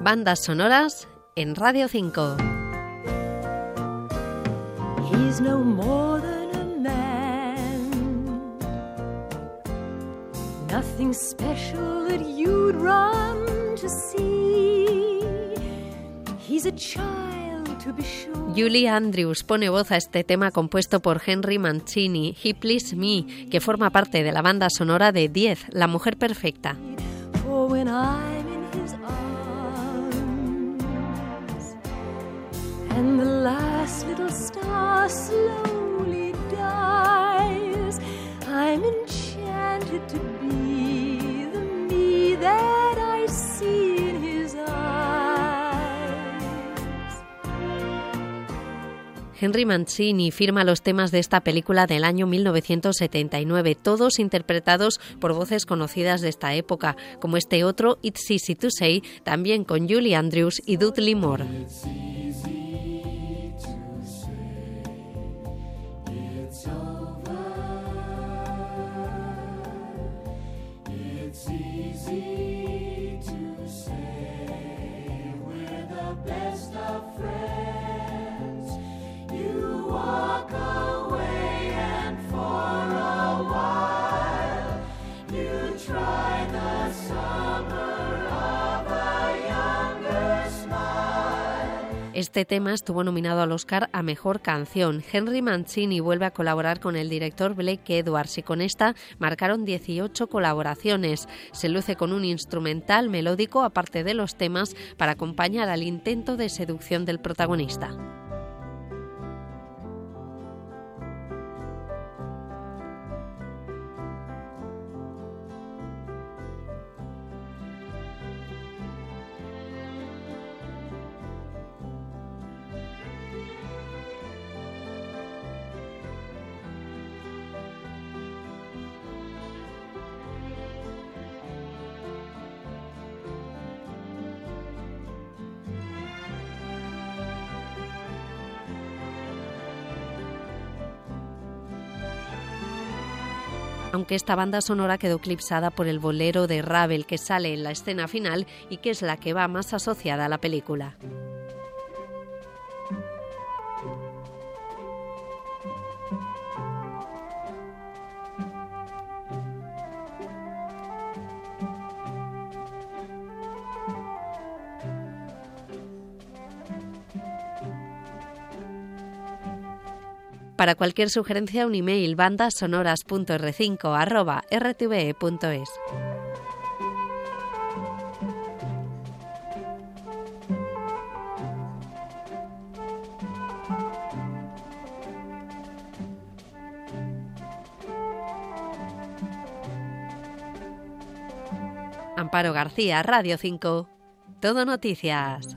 Bandas sonoras en Radio 5. He's no more than a man. Nothing special that you'd run to see. He's a child to be sure. Julie Andrews pone voz a este tema compuesto por Henry Mancini, He Please Me, que forma parte de la banda sonora de 10, La Mujer Perfecta. The last little star slowly dies, I'm enchanted to be the me that I see in his eyes. Henry Mancini firma los temas de esta película del año 1979, todos interpretados por voces conocidas de esta época, como este otro It's Easy to Say, también con Julie Andrews y Dudley Moore. Este tema estuvo nominado al Oscar a Mejor Canción. Henry Mancini vuelve a colaborar con el director Blake Edwards y con esta marcaron 18 colaboraciones. Se luce con un instrumental melódico aparte de los temas para acompañar al intento de seducción del protagonista. Aunque esta banda sonora quedó eclipsada por el bolero de Ravel que sale en la escena final y que es la que va más asociada a la película. Para cualquier sugerencia, un email bandasonoras.r5.rtve.es. Amparo García, Radio 5. Todo Noticias.